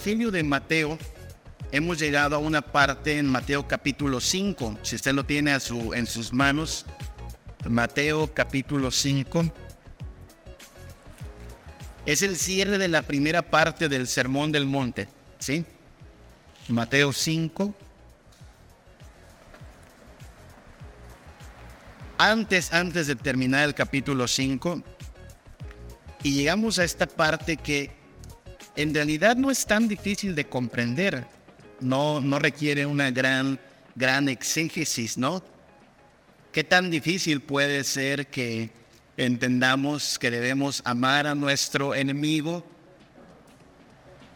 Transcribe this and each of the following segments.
Evangelio de Mateo hemos llegado a una parte en Mateo capítulo 5. Si usted lo tiene a su, en sus manos, Mateo capítulo 5. Es el cierre de la primera parte del Sermón del Monte. ¿Sí? Mateo 5. Antes, antes de terminar el capítulo 5, y llegamos a esta parte que en realidad no es tan difícil de comprender, no, no requiere una gran, gran exégesis, ¿no? ¿Qué tan difícil puede ser que entendamos que debemos amar a nuestro enemigo?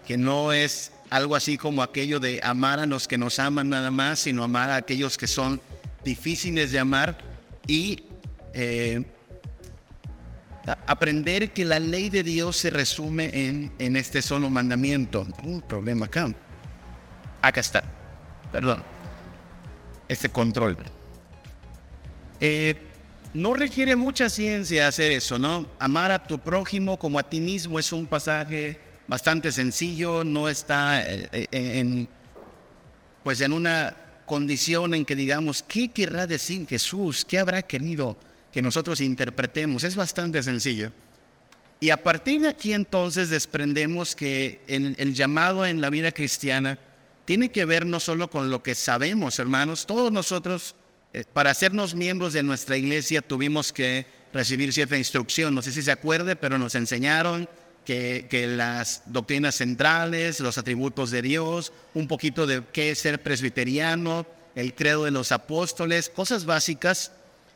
Que no es algo así como aquello de amar a los que nos aman nada más, sino amar a aquellos que son difíciles de amar y eh, aprender que la ley de Dios se resume en, en este solo mandamiento. Un problema acá. Acá está. Perdón. Este control. Eh, no requiere mucha ciencia hacer eso, ¿no? Amar a tu prójimo como a ti mismo es un pasaje bastante sencillo, no está eh, eh, en, pues en una condición en que digamos, ¿qué querrá decir Jesús? ¿Qué habrá querido que nosotros interpretemos? Es bastante sencillo. Y a partir de aquí entonces desprendemos que el, llamado en la vida cristiana tiene que ver no solo con lo que sabemos, hermanos, todos nosotros eh, para hacernos miembros de nuestra iglesia tuvimos que recibir cierta instrucción. No sé si se acuerde, pero nos enseñaron que, que, las doctrinas centrales, los atributos de Dios, un poquito de qué es ser presbiteriano, el credo de los apóstoles, cosas básicas.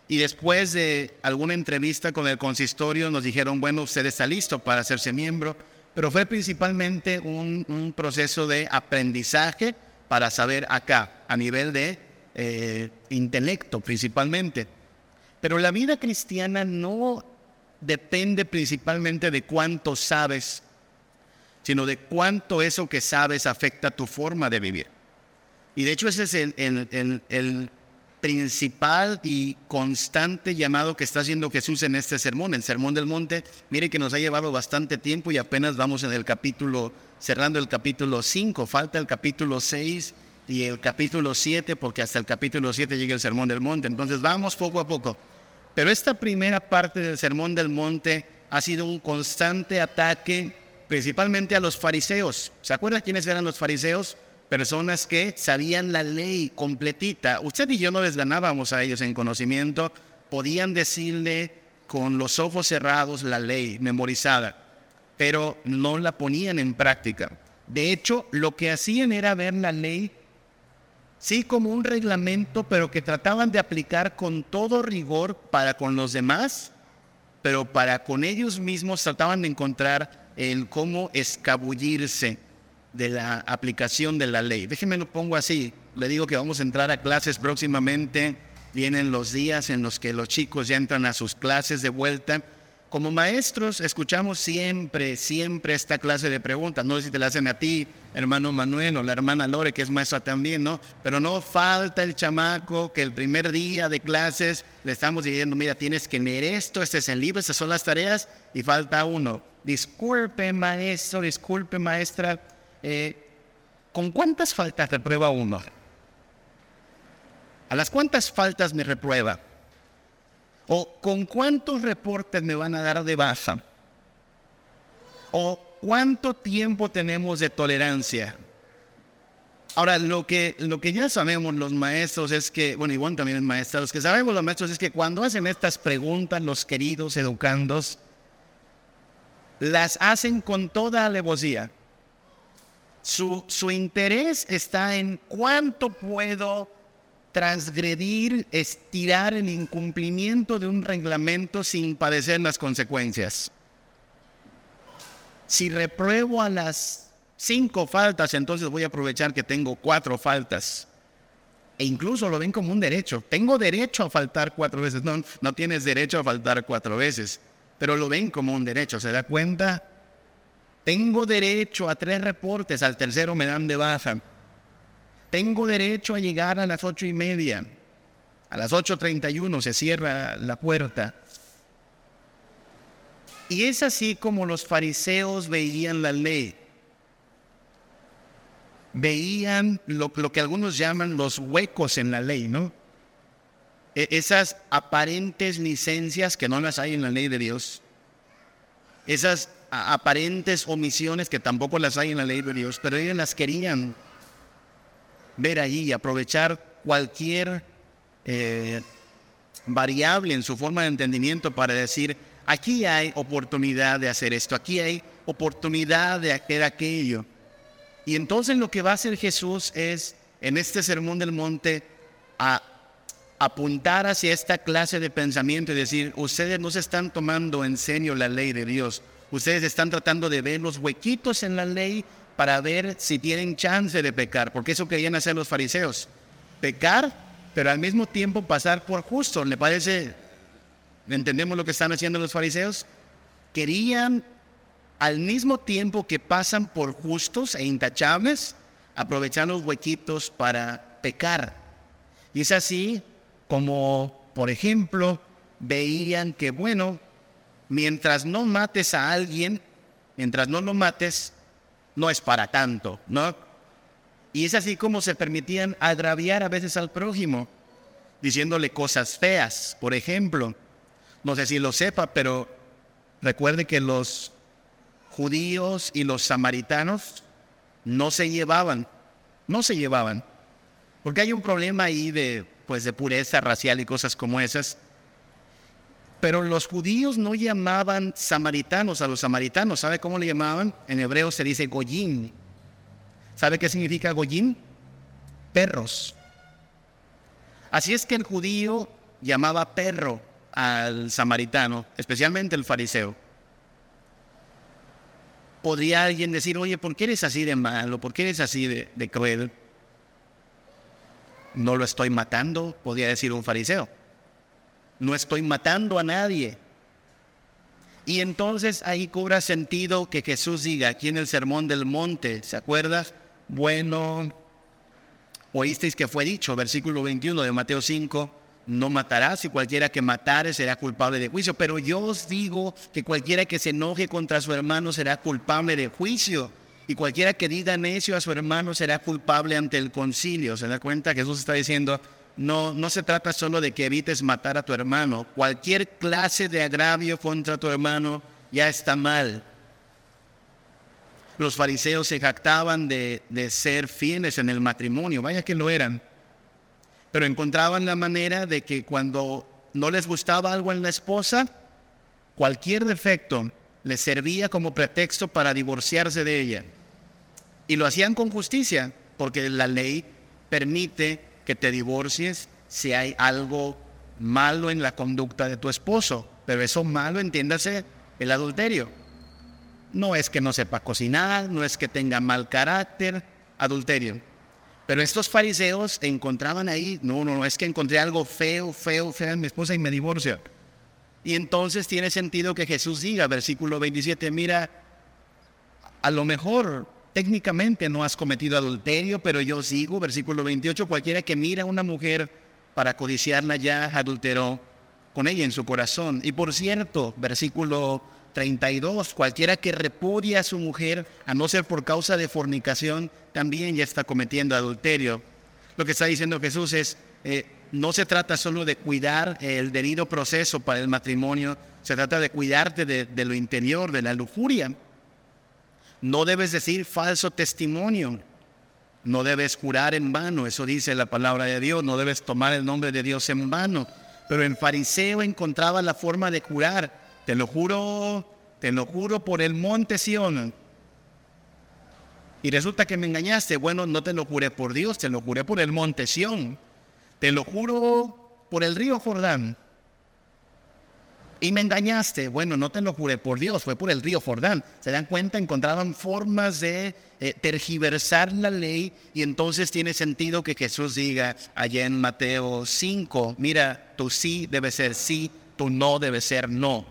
Y después de alguna entrevista con el consistorio nos dijeron, bueno, usted está listo para hacerse miembro, pero fue principalmente un, un proceso de aprendizaje para saber acá, a nivel de eh, intelecto principalmente. Pero la vida cristiana no depende principalmente de cuánto sabes, sino de cuánto eso que sabes afecta tu forma de vivir. Y de hecho ese es el, el, el, principal y constante llamado que está haciendo Jesús en este sermón, el Sermón del Monte. Mire que nos ha llevado bastante tiempo y apenas vamos en el capítulo, cerrando el capítulo 5, falta el capítulo 6 y el capítulo 7, porque hasta el capítulo 7 llega el Sermón del Monte. Entonces vamos poco a poco. Pero esta primera parte del Sermón del Monte ha sido un constante ataque principalmente a los fariseos. ¿Se acuerdan quiénes eran los fariseos? Personas que sabían la ley completita. Usted y yo no les ganábamos a ellos en conocimiento. Podían decirle con los ojos cerrados la ley memorizada, pero no la ponían en práctica. De hecho, lo que hacían era ver la ley sí como un reglamento, pero que trataban de aplicar con todo rigor para con los demás, pero para con ellos mismos trataban de encontrar el cómo escabullirse de la aplicación de la ley. Déjenme lo pongo así, le digo que vamos a entrar a clases próximamente, vienen los días en los que los chicos ya entran a sus clases de vuelta como maestros escuchamos siempre, siempre esta clase de preguntas. No sé si te la hacen a ti, hermano Manuel, o la hermana Lore, que es maestra también, ¿no? Pero no falta el chamaco que el primer día de clases le estamos diciendo, mira, tienes que leer esto, este es el libro, estas son las tareas, y falta uno. Disculpe, maestro, disculpe, maestra, eh, ¿con cuántas faltas reprueba uno? ¿A las cuántas faltas me reprueba? ¿O con cuántos reportes me van a dar de baja? ¿O cuánto tiempo tenemos de tolerancia? Ahora, lo que, lo que ya sabemos los maestros es que, bueno, igual también es maestros, los que sabemos los maestros es que cuando hacen estas preguntas, los queridos educandos, las hacen con toda alevosía. Su, interés está en cuánto puedo transgredir, estirar el incumplimiento de un reglamento sin padecer las consecuencias. Si repruebo a las cinco faltas, entonces voy a aprovechar que tengo cuatro faltas. E incluso lo ven como un derecho. Tengo derecho a faltar cuatro veces. No, no tienes derecho a faltar cuatro veces, pero lo ven como un derecho. ¿Se da cuenta? Tengo derecho a tres reportes, al tercero me dan de baja. Tengo derecho a llegar a las ocho y media. A las 8.31 se cierra la puerta. Y es así como los fariseos veían la ley. veían lo, que algunos llaman los huecos en la ley, ¿no? E, esas aparentes licencias que no las hay en la ley de Dios, esas aparentes omisiones que tampoco las hay en la ley de Dios, pero ellos las querían ver allí, aprovechar cualquier eh, variable en su forma de entendimiento para decir, aquí hay oportunidad de hacer esto, aquí hay oportunidad de hacer aquello. Y entonces lo que va a hacer Jesús es, en este sermón del monte, a apuntar hacia esta clase de pensamiento y decir, ustedes no se están tomando en serio la ley de Dios, ustedes están tratando de ver los huequitos en la ley para ver si tienen chance de pecar, porque eso querían hacer los fariseos, pecar, pero al mismo tiempo pasar por justo. ¿Le parece? ¿Entendemos lo que están haciendo los fariseos? Querían al mismo tiempo que pasan por justos e intachables, aprovechar los huequitos para pecar. Y es así como, por ejemplo, veían que, bueno, mientras no mates a alguien, mientras no lo mates, no es para tanto, ¿no? Y es así como se permitían agraviar a veces al prójimo, diciéndole cosas feas. Por ejemplo, no sé si lo sepa, pero recuerde que los judíos y los samaritanos no se llevaban, no se llevaban, porque hay un problema ahí de pues de pureza racial y cosas como esas. Pero los judíos no llamaban samaritanos a los samaritanos. ¿Sabe cómo le llamaban? En hebreo se dice goyim. ¿Sabe qué significa goyim? Perros. Así es que el judío llamaba perro al samaritano, especialmente el fariseo. Podría alguien decir, oye, ¿por qué eres así de malo? ¿Por qué eres así de, de cruel? No lo estoy matando, podría decir un fariseo. No estoy matando a nadie. Y entonces ahí cobra sentido que Jesús diga aquí en el Sermón del Monte, ¿se acuerda? Bueno, oísteis que fue dicho, versículo 21 de Mateo 5, no matarás y cualquiera que matare será culpable de juicio. Pero yo os digo que cualquiera que se enoje contra su hermano será culpable de juicio. Y cualquiera que diga necio a su hermano será culpable ante el concilio. ¿Se da cuenta? Jesús está diciendo, no, no se trata solo de que evites matar a tu hermano. Cualquier clase de agravio contra tu hermano ya está mal. Los fariseos se jactaban de, de ser fieles en el matrimonio, vaya que lo eran. Pero encontraban la manera de que cuando no les gustaba algo en la esposa, cualquier defecto les servía como pretexto para divorciarse de ella. Y lo hacían con justicia, porque la ley permite que te divorcies si hay algo malo en la conducta de tu esposo. Pero eso malo, entiéndase, el adulterio. No es que no sepa cocinar, no es que tenga mal carácter, adulterio. Pero estos fariseos encontraban ahí, no, no, no, es que encontré algo feo, feo, feo en mi esposa y me divorcio. Y entonces tiene sentido que Jesús diga, versículo 27, mira, a lo mejor técnicamente no has cometido adulterio, pero yo sigo, versículo 28, cualquiera que mira a una mujer para codiciarla ya adulteró con ella en su corazón. Y por cierto, versículo 32, cualquiera que repudia a su mujer, a no ser por causa de fornicación, también ya está cometiendo adulterio. Lo que está diciendo Jesús es, eh, no se trata solo de cuidar el debido proceso para el matrimonio, se trata de cuidarte de lo interior, de la lujuria. No debes decir falso testimonio. No debes jurar en vano, eso dice la palabra de Dios. No debes tomar el nombre de Dios en vano. Pero el fariseo encontraba la forma de jurar. Te lo juro, te lo juro por el monte Sion. Y resulta que me engañaste. Bueno, no te lo juré por Dios, te lo juré por el monte Sion. Te lo juro por el río Jordán y me engañaste. Bueno, no te lo juré por Dios, fue por el río Jordán. Se dan cuenta, encontraban formas de eh, tergiversar la ley y entonces tiene sentido que Jesús diga allá en Mateo 5, mira, tu sí debe ser sí, tu no debe ser no.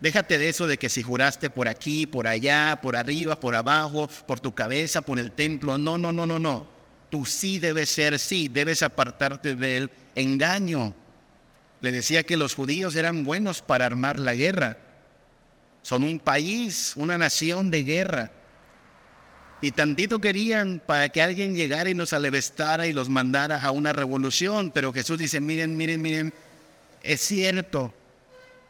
Déjate de eso de que si juraste por aquí, por allá, por arriba, por abajo, por tu cabeza, por el templo. No, no, no, no, no. Tu sí debe ser sí, debes apartarte del engaño. Le decía que los judíos eran buenos para armar la guerra. Son un país, una nación de guerra. Y tantito querían para que alguien llegara y nos alevestara y los mandara a una revolución. Pero Jesús dice, miren, miren, miren, es cierto,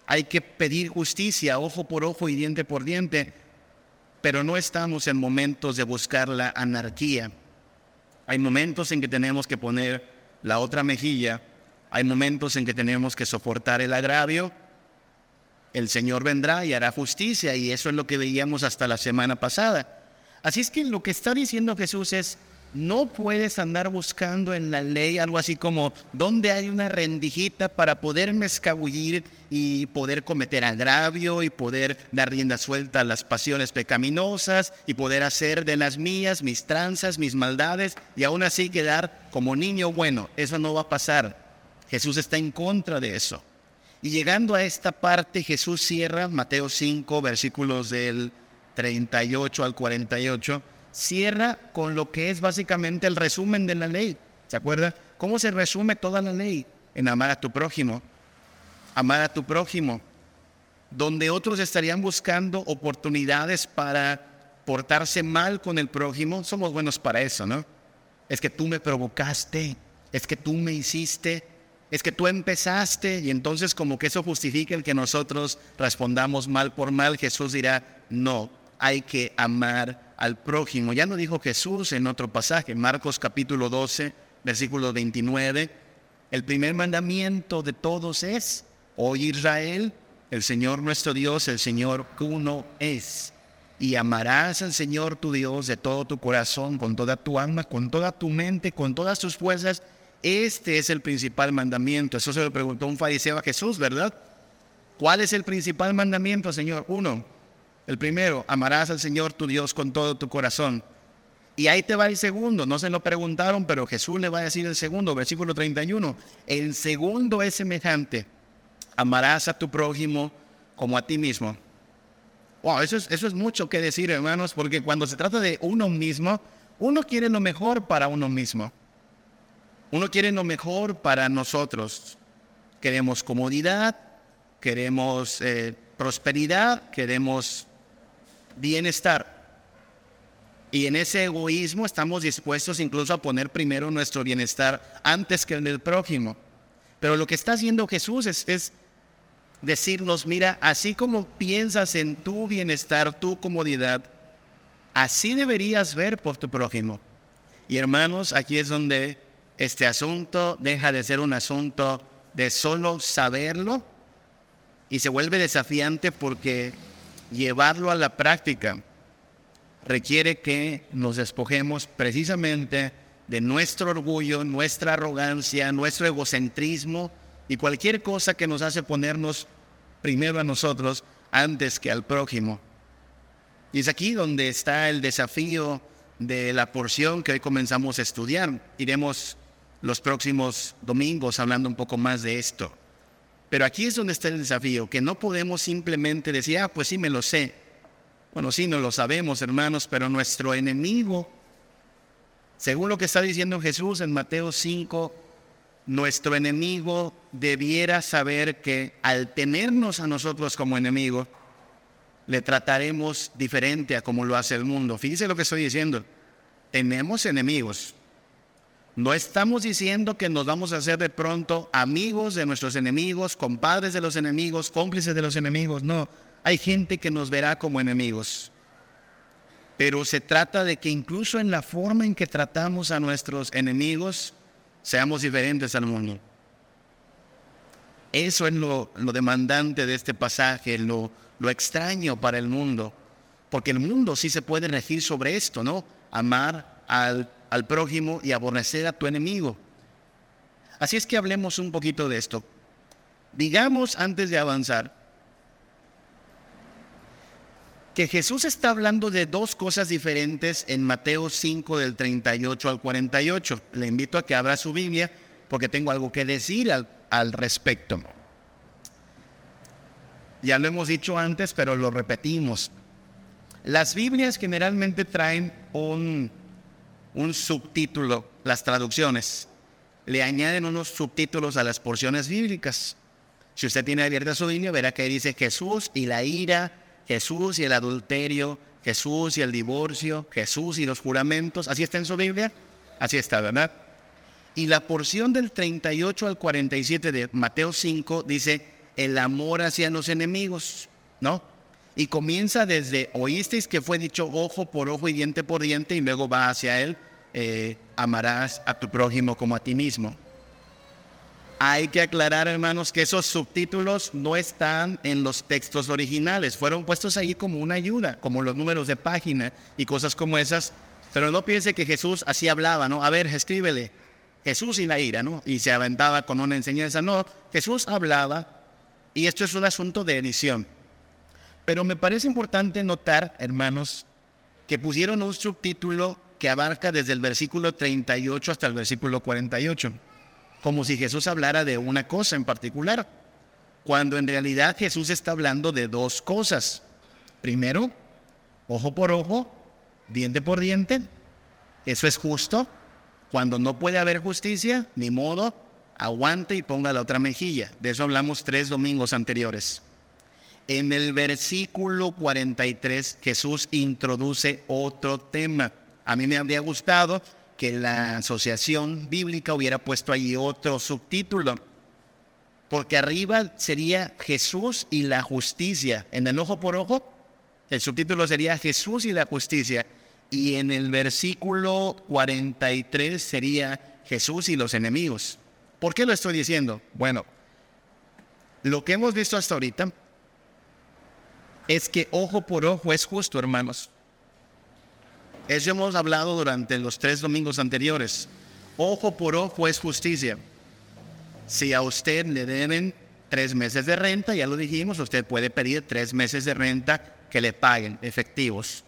hay que pedir justicia, ojo por ojo y diente por diente, pero no estamos en momentos de buscar la anarquía. Hay momentos en que tenemos que poner la otra mejilla, hay momentos en que tenemos que soportar el agravio. El Señor vendrá y hará justicia y eso es lo que veíamos hasta la semana pasada. Así es que lo que está diciendo Jesús es, no puedes andar buscando en la ley algo así como donde hay una rendijita para poderme escabullir y poder cometer agravio y poder dar rienda suelta a las pasiones pecaminosas y poder hacer de las mías mis tranzas, mis maldades y aún así quedar como niño bueno. Eso no va a pasar. Jesús está en contra de eso. Y llegando a esta parte, Jesús cierra Mateo 5, versículos del 38 al 48, cierra con lo que es básicamente el resumen de la ley. ¿Se acuerda? ¿Cómo se resume toda la ley? En amar a tu prójimo. Amar a tu prójimo. Donde otros estarían buscando oportunidades para portarse mal con el prójimo, somos buenos para eso, ¿no? Es que tú me provocaste, es que tú me hiciste, es que tú empezaste y entonces como que eso justifica el que nosotros respondamos mal por mal, Jesús dirá, no, hay que amar al prójimo. Ya no dijo Jesús en otro pasaje, Marcos capítulo 12, versículo 29. El primer mandamiento de todos es, oh Israel, el Señor nuestro Dios, el Señor uno es. Y amarás al Señor tu Dios de todo tu corazón, con toda tu alma, con toda tu mente, con todas tus fuerzas. Este es el principal mandamiento. Eso se lo preguntó un fariseo a Jesús, ¿verdad? ¿Cuál es el principal mandamiento, Señor? Uno, el primero, amarás al Señor tu Dios con todo tu corazón. Y ahí te va el segundo, no se lo preguntaron, pero Jesús le va a decir el segundo, versículo 31. El segundo es semejante, amarás a tu prójimo como a ti mismo. Wow, eso es, eso es mucho que decir, hermanos, porque cuando se trata de uno mismo, uno quiere lo mejor para uno mismo. Uno quiere lo mejor para nosotros. Queremos comodidad, queremos eh, prosperidad, queremos bienestar. Y en ese egoísmo estamos dispuestos incluso a poner primero nuestro bienestar antes que el del prójimo. Pero lo que está haciendo Jesús es, decirnos, mira, así como piensas en tu bienestar, tu comodidad, así deberías ver por tu prójimo. Y hermanos, aquí es donde este asunto deja de ser un asunto de solo saberlo y se vuelve desafiante porque llevarlo a la práctica requiere que nos despojemos precisamente de nuestro orgullo, nuestra arrogancia, nuestro egocentrismo y cualquier cosa que nos hace ponernos primero a nosotros antes que al prójimo. Y es aquí donde está el desafío de la porción que hoy comenzamos a estudiar. Iremos los próximos domingos hablando un poco más de esto. Pero aquí es donde está el desafío, que no podemos simplemente decir, ah, pues sí, me lo sé. Bueno, sí, no lo sabemos, hermanos, pero nuestro enemigo, según lo que está diciendo Jesús en Mateo 5, nuestro enemigo debiera saber que al tenernos a nosotros como enemigo, le trataremos diferente a como lo hace el mundo. Fíjese lo que estoy diciendo. Tenemos enemigos, no estamos diciendo que nos vamos a hacer de pronto amigos de nuestros enemigos, compadres de los enemigos, cómplices de los enemigos. No, hay gente que nos verá como enemigos. Pero se trata de que incluso en la forma en que tratamos a nuestros enemigos, seamos diferentes al mundo. Eso es lo, demandante de este pasaje, lo, extraño para el mundo. Porque el mundo sí se puede regir sobre esto, ¿no? Amar al al prójimo y aborrecer a tu enemigo. Así es que hablemos un poquito de esto. Digamos antes de avanzar que Jesús está hablando de dos cosas diferentes en Mateo 5 del 38 al 48. Le invito a que abra su Biblia porque tengo algo que decir al, al respecto. Ya lo hemos dicho antes, pero lo repetimos. Las Biblias generalmente traen un un subtítulo, las traducciones, le añaden unos subtítulos a las porciones bíblicas. Si usted tiene abierta su Biblia, verá que dice Jesús y la ira, Jesús y el adulterio, Jesús y el divorcio, Jesús y los juramentos. ¿Así está en su Biblia? Así está, ¿verdad? Y la porción del 38 al 47 de Mateo 5 dice, el amor hacia los enemigos, ¿no? Y comienza desde, oísteis que fue dicho ojo por ojo y diente por diente, y luego va hacia él, eh, amarás a tu prójimo como a ti mismo. Hay que aclarar, hermanos, que esos subtítulos no están en los textos originales, fueron puestos ahí como una ayuda, como los números de página y cosas como esas. Pero no piense que Jesús así hablaba, ¿no? A ver, escríbele, Jesús y la ira, ¿no? Y se aventaba con una enseñanza. No, Jesús hablaba, y esto es un asunto de edición. Pero me parece importante notar, hermanos, que pusieron un subtítulo que abarca desde el versículo 38 hasta el versículo 48 como si Jesús hablara de una cosa en particular, cuando en realidad Jesús está hablando de dos cosas. Primero, ojo por ojo, diente por diente. Eso es justo. Cuando no puede haber justicia, ni modo, aguante y ponga la otra mejilla. De eso hablamos tres domingos anteriores. En el versículo 43 Jesús introduce otro tema. A mí me habría gustado que la asociación bíblica hubiera puesto ahí otro subtítulo, porque arriba sería Jesús y la justicia. En el ojo por ojo, el subtítulo sería Jesús y la justicia. Y en el versículo 43 sería Jesús y los enemigos. ¿Por qué lo estoy diciendo? Bueno, lo que hemos visto hasta ahorita es que ojo por ojo es justo, hermanos. Eso hemos hablado durante los tres domingos anteriores. Ojo por ojo es justicia. Si a usted le deben tres meses de renta, ya lo dijimos, usted puede pedir tres meses de renta que le paguen efectivos.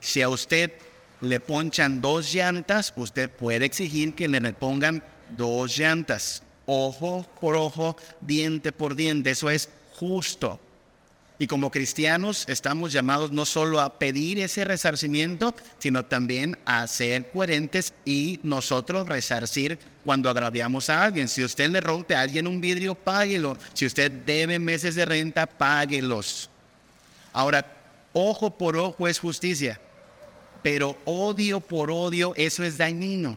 Si a usted le ponchan dos llantas, usted puede exigir que le repongan dos llantas. Ojo por ojo, diente por diente, eso es justo. Y como cristianos estamos llamados no solo a pedir ese resarcimiento, sino también a ser coherentes y nosotros resarcir cuando agraviamos a alguien. Si usted le rompe a alguien un vidrio, páguelo. Si usted debe meses de renta, páguelos. Ahora, ojo por ojo es justicia, pero odio por odio, eso es dañino.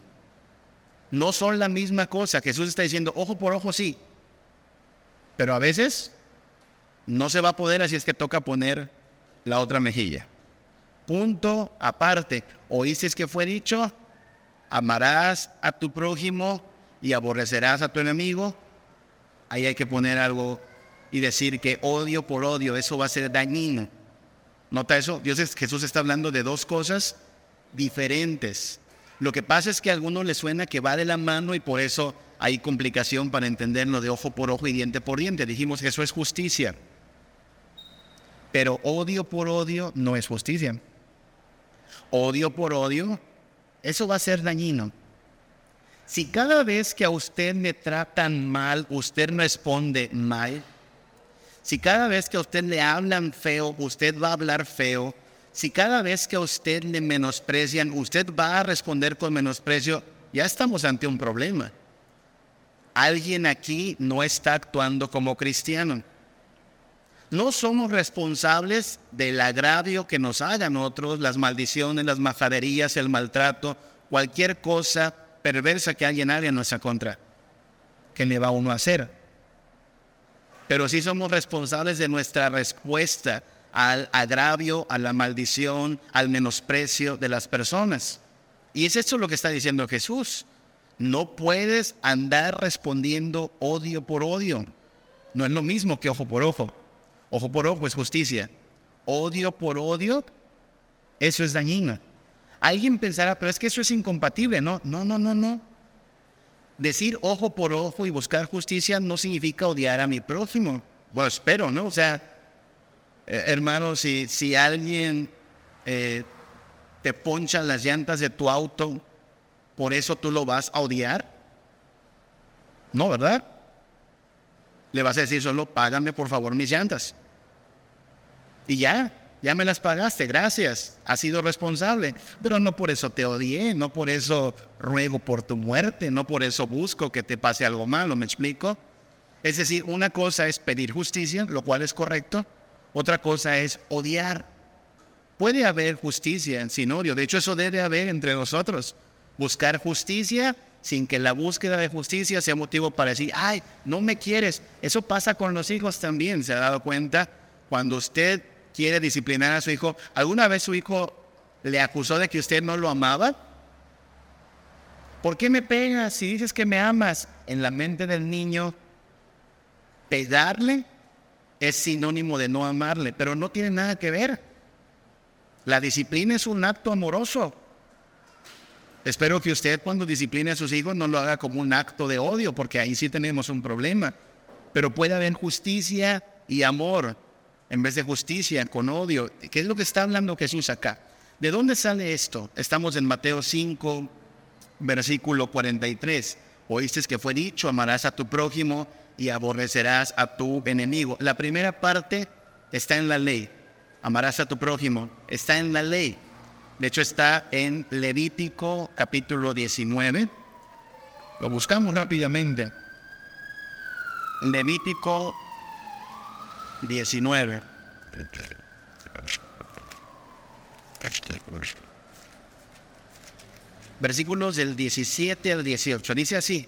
No son la misma cosa. Jesús está diciendo, ojo por ojo sí, pero a veces no se va a poder, así es que toca poner la otra mejilla. Punto aparte. Oíste que fue dicho, amarás a tu prójimo y aborrecerás a tu enemigo. Ahí hay que poner algo y decir que odio por odio, eso va a ser dañino. ¿Nota eso? Dios es, Jesús está hablando de dos cosas diferentes. Lo que pasa es que a algunos les suena que va de la mano y por eso hay complicación para entenderlo de ojo por ojo y diente por diente. Dijimos eso es justicia. Pero odio por odio no es justicia. Odio por odio, eso va a ser dañino. Si cada vez que a usted le tratan mal, usted responde mal, si cada vez que a usted le hablan feo, usted va a hablar feo, si cada vez que a usted le menosprecian, usted va a responder con menosprecio, ya estamos ante un problema. Alguien aquí no está actuando como cristiano no somos responsables del agravio que nos hagan otros, las maldiciones, las majaderías, el maltrato, cualquier cosa perversa que alguien haga en nuestra contra. ¿Qué le va uno a hacer? Pero sí somos responsables de nuestra respuesta al agravio, a la maldición, al menosprecio de las personas. Y es esto lo que está diciendo Jesús. No puedes andar respondiendo odio por odio. No es lo mismo que ojo por ojo. Ojo por ojo es justicia. Odio por odio, eso es dañino. Alguien pensará, pero es que eso es incompatible. No, no, no, no, no. Decir ojo por ojo y buscar justicia no significa odiar a mi prójimo. Bueno, espero, ¿no? O sea, eh, hermano, si, si alguien eh, te poncha las llantas de tu auto, ¿por eso tú lo vas a odiar? No, ¿verdad? Le vas a decir solo, págame por favor mis llantas. Y ya, ya me las pagaste, gracias, has sido responsable. Pero no por eso te odié, no por eso ruego por tu muerte, no por eso busco que te pase algo malo, ¿me explico? Es decir, una cosa es pedir justicia, lo cual es correcto, otra cosa es odiar. puede haber justicia sin odio. De hecho, eso debe haber entre nosotros. Buscar justicia sin que la búsqueda de justicia sea motivo para decir, ay, no me quieres. Eso pasa con los hijos también, ¿se ha dado cuenta? Cuando usted quiere disciplinar a su hijo, ¿alguna vez su hijo le acusó de que usted no lo amaba? ¿Por qué me pegas si dices que me amas? En la mente del niño, pegarle es sinónimo de no amarle, pero no tiene nada que ver. La disciplina es un acto amoroso. Espero que usted cuando discipline a sus hijos no lo haga como un acto de odio, porque ahí sí tenemos un problema. Pero puede haber justicia y amor en vez de justicia con odio. ¿Qué es lo que está hablando Jesús acá? ¿De dónde sale esto? Estamos en Mateo 5, versículo 43. Oíste que fue dicho, amarás a tu prójimo y aborrecerás a tu enemigo. La primera parte está en la ley. Amarás a tu prójimo. Está en la ley. De hecho, está en Levítico capítulo 19. Lo buscamos rápidamente. Levítico 19. Versículos del 17 al 18. Dice así,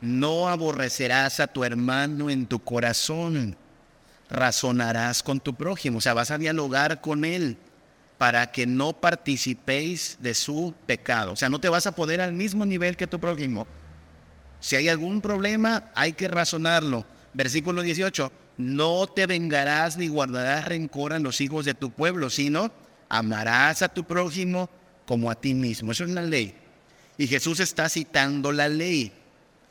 no aborrecerás a tu hermano en tu corazón, razonarás con tu prójimo, o sea, vas a dialogar con él para que no participéis de su pecado. O sea, no te vas a poder al mismo nivel que tu prójimo. Si hay algún problema, hay que razonarlo. Versículo 18, no te vengarás ni guardarás rencor a los hijos de tu pueblo, sino amarás a tu prójimo como a ti mismo. Eso es la ley. Y Jesús está citando la ley.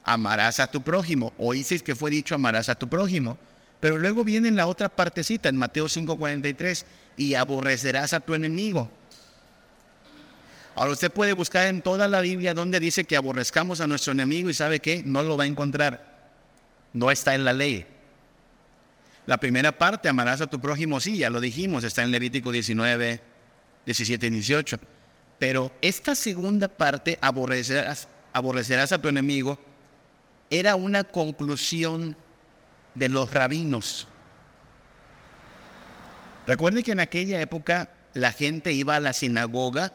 Amarás a tu prójimo. Oísteis que fue dicho amarás a tu prójimo. Pero luego viene la otra partecita en Mateo 5:43 y aborrecerás a tu enemigo. Ahora usted puede buscar en toda la Biblia donde dice que aborrezcamos a nuestro enemigo y sabe que no lo va a encontrar. No está en la ley. La primera parte, amarás a tu prójimo, sí, ya lo dijimos, está en Levítico 19, 17 y 18. Pero esta segunda parte, aborrecerás, aborrecerás a tu enemigo, era una conclusión de los rabinos. Recuerde que en aquella época la gente iba a la sinagoga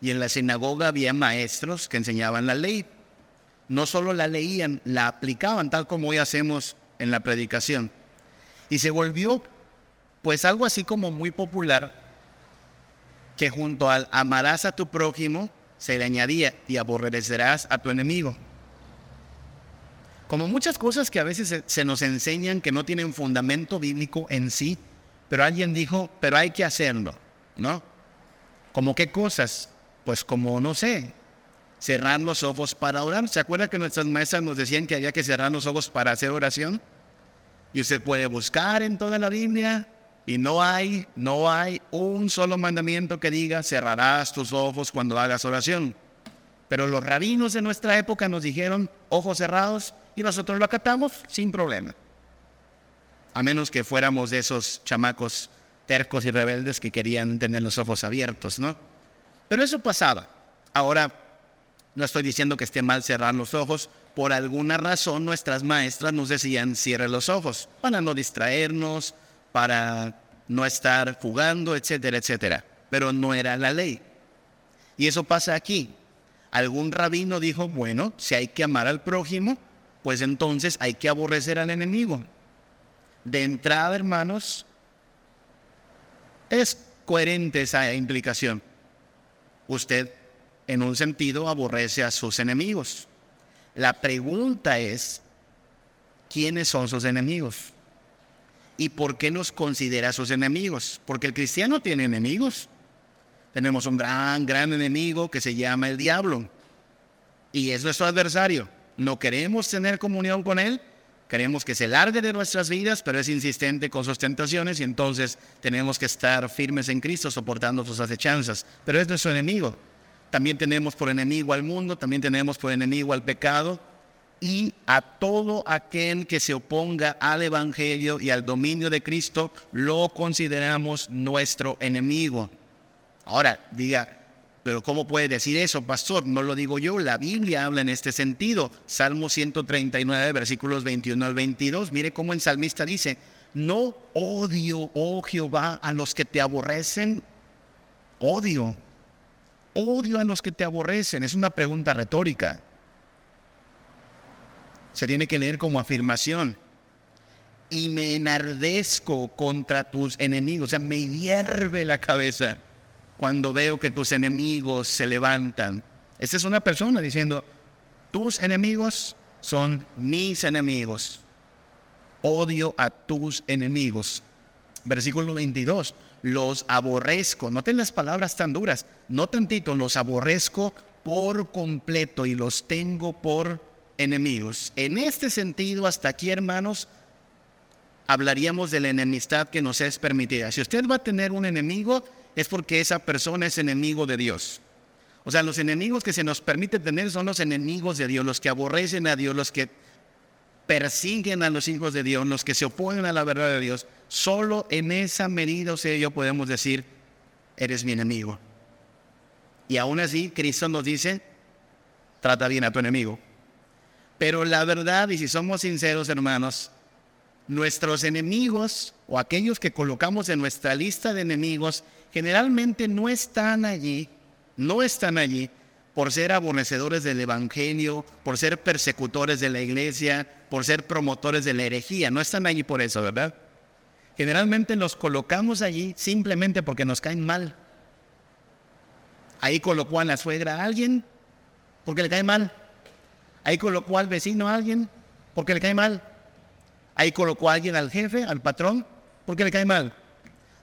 y en la sinagoga había maestros que enseñaban la ley. No solo la leían, la aplicaban tal como hoy hacemos en la predicación. Y se volvió pues algo así como muy popular que junto al amarás a tu prójimo se le añadía y aborrecerás a tu enemigo. Como muchas cosas que a veces se, nos enseñan que no tienen fundamento bíblico en sí, pero alguien dijo, pero hay que hacerlo, ¿no? ¿Como qué cosas? Pues como, no sé, cerrar los ojos para orar. ¿Se acuerda que nuestras maestras nos decían que había que cerrar los ojos para hacer oración? Y usted puede buscar en toda la Biblia y no hay, no hay un solo mandamiento que diga cerrarás tus ojos cuando hagas oración. Pero los rabinos de nuestra época nos dijeron ojos cerrados y nosotros lo acatamos sin problema a menos que fuéramos de esos chamacos tercos y rebeldes que querían tener los ojos abiertos, ¿no? Pero eso pasaba. Ahora, no estoy diciendo que esté mal cerrar los ojos. Por alguna razón nuestras maestras nos decían cierre los ojos para no distraernos, para no estar jugando, etcétera, etcétera. Pero no era la ley. Y eso pasa aquí. Algún rabino dijo, bueno, si hay que amar al prójimo, pues entonces hay que aborrecer al enemigo. De entrada, hermanos, es coherente esa implicación. Usted, en un sentido, aborrece a sus enemigos. La pregunta es, ¿quiénes son sus enemigos? ¿Y por qué nos considera sus enemigos? Porque el cristiano tiene enemigos. Tenemos un gran, gran enemigo que se llama el diablo. Y es nuestro adversario. No queremos tener comunión con él Queremos que se largue de nuestras vidas, pero es insistente con sus tentaciones y entonces tenemos que estar firmes en Cristo soportando sus acechanzas. Pero es nuestro enemigo. También tenemos por enemigo al mundo, también tenemos por enemigo al pecado y a todo aquel que se oponga al Evangelio y al dominio de Cristo, lo consideramos nuestro enemigo. Ahora, diga, pero ¿cómo puede decir eso, pastor? No lo digo yo, la Biblia habla en este sentido. Salmo 139, versículos 21 al 22. Mire cómo el salmista dice, no odio, oh Jehová, a los que te aborrecen. Odio. Odio a los que te aborrecen. Es una pregunta retórica. Se tiene que leer como afirmación. Y me enardezco contra tus enemigos. O sea, me hierve la cabeza cuando veo que tus enemigos se levantan. Esta es una persona diciendo, tus enemigos son mis enemigos. Odio a tus enemigos. Versículo 22. Los aborrezco. Noten las palabras tan duras. No tantito, los aborrezco por completo y los tengo por enemigos. En este sentido, hasta aquí, hermanos, hablaríamos de la enemistad que nos es permitida. Si usted va a tener un enemigo, es porque esa persona es enemigo de Dios. O sea, los enemigos que se nos permite tener son los enemigos de Dios, los que aborrecen a Dios, los que persiguen a los hijos de Dios, los que se oponen a la verdad de Dios. Solo en esa medida, sea, yo podemos decir, eres mi enemigo. Y aún así, Cristo nos dice, trata bien a tu enemigo. Pero la verdad, y si somos sinceros, hermanos, nuestros enemigos o aquellos que colocamos en nuestra lista de enemigos generalmente no están allí no están allí por ser aborrecedores del Evangelio, por ser persecutores de la iglesia, por ser promotores de la herejía. No están allí por eso, ¿verdad? Generalmente los colocamos allí simplemente porque nos caen mal. Ahí colocó a la suegra a alguien porque le cae mal. Ahí colocó al vecino a alguien porque le cae mal. Ahí colocó a alguien al jefe, al patrón, porque le cae mal.